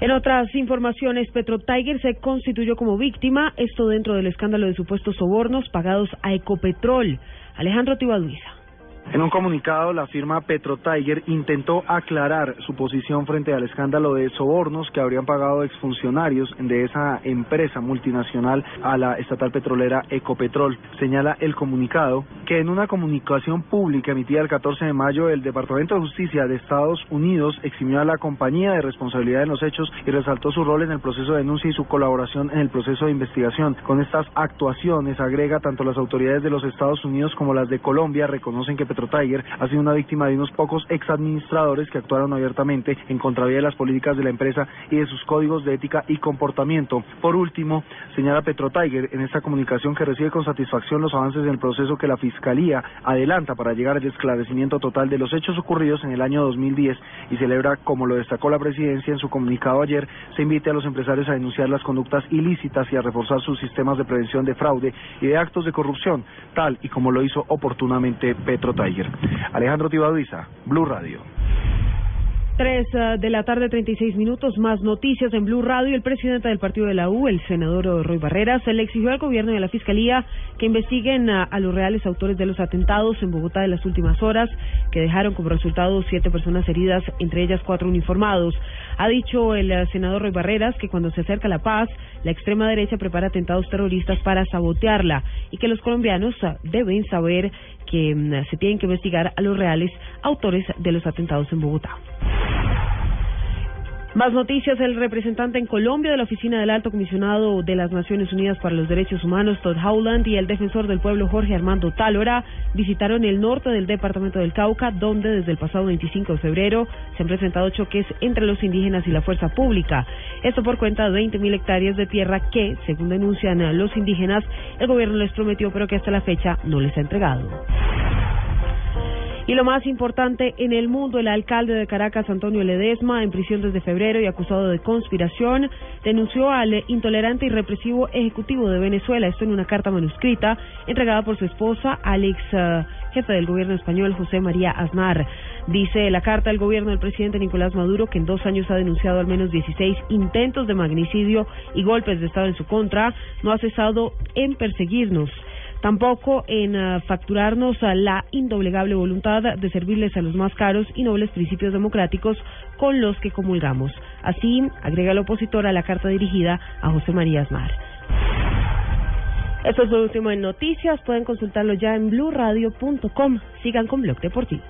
En otras informaciones, Petro Tiger se constituyó como víctima, esto dentro del escándalo de supuestos sobornos pagados a Ecopetrol. Alejandro Tibaduiza. En un comunicado, la firma Petro Tiger intentó aclarar su posición frente al escándalo de sobornos que habrían pagado exfuncionarios de esa empresa multinacional a la estatal petrolera Ecopetrol. Señala el comunicado que en una comunicación pública emitida el 14 de mayo, el Departamento de Justicia de Estados Unidos eximió a la compañía de responsabilidad en los hechos y resaltó su rol en el proceso de denuncia y su colaboración en el proceso de investigación. Con estas actuaciones, agrega, tanto las autoridades de los Estados Unidos como las de Colombia reconocen que Petro Tiger ha sido una víctima de unos pocos exadministradores que actuaron abiertamente en contravía de las políticas de la empresa y de sus códigos de ética y comportamiento. Por último, señala Petro Tiger en esta comunicación que recibe con satisfacción los avances en el proceso que la Fiscalía adelanta para llegar al esclarecimiento total de los hechos ocurridos en el año 2010 y celebra, como lo destacó la presidencia en su comunicado ayer, se invite a los empresarios a denunciar las conductas ilícitas y a reforzar sus sistemas de prevención de fraude y de actos de corrupción, tal y como lo hizo oportunamente Petro Tiger. Alejandro Tibaduiza, Blue Radio. 3 uh, de la tarde, 36 minutos, más noticias en Blue Radio. El presidente del partido de la U, el senador Roy Barreras, le exigió al gobierno y a la fiscalía que investiguen a, los reales autores de los atentados en Bogotá de las últimas horas, que dejaron como resultado siete personas heridas, entre ellas cuatro uniformados. Ha dicho el uh, senador Roy Barreras que cuando se acerca la paz, la extrema derecha prepara atentados terroristas para sabotearla y que los colombianos uh, deben saber que um, se tienen que investigar a los reales autores de los atentados en Bogotá. Más noticias. El representante en Colombia de la Oficina del Alto Comisionado de las Naciones Unidas para los Derechos Humanos, Todd Howland, y el defensor del pueblo, Jorge Armando Tálora, visitaron el norte del departamento del Cauca, donde desde el pasado 25 de febrero se han presentado choques entre los indígenas y la fuerza pública. Esto por cuenta de 20.000 hectáreas de tierra que, según denuncian los indígenas, el gobierno les prometió, pero que hasta la fecha no les ha entregado. Y lo más importante en el mundo, el alcalde de Caracas, Antonio Ledesma, en prisión desde febrero y acusado de conspiración, denunció al intolerante y represivo ejecutivo de Venezuela, esto en una carta manuscrita entregada por su esposa, Alex, uh, jefe del gobierno español, José María Aznar. Dice la carta del gobierno del presidente Nicolás Maduro que en dos años ha denunciado al menos 16 intentos de magnicidio y golpes de Estado en su contra, no ha cesado en perseguirnos tampoco en uh, facturarnos a la indoblegable voluntad de servirles a los más caros y nobles principios democráticos con los que comulgamos. Así, agrega el opositor a la carta dirigida a José María Aznar. Esto es lo último en noticias. Pueden consultarlo ya en blurradio.com. Sigan con Blog Deportivo.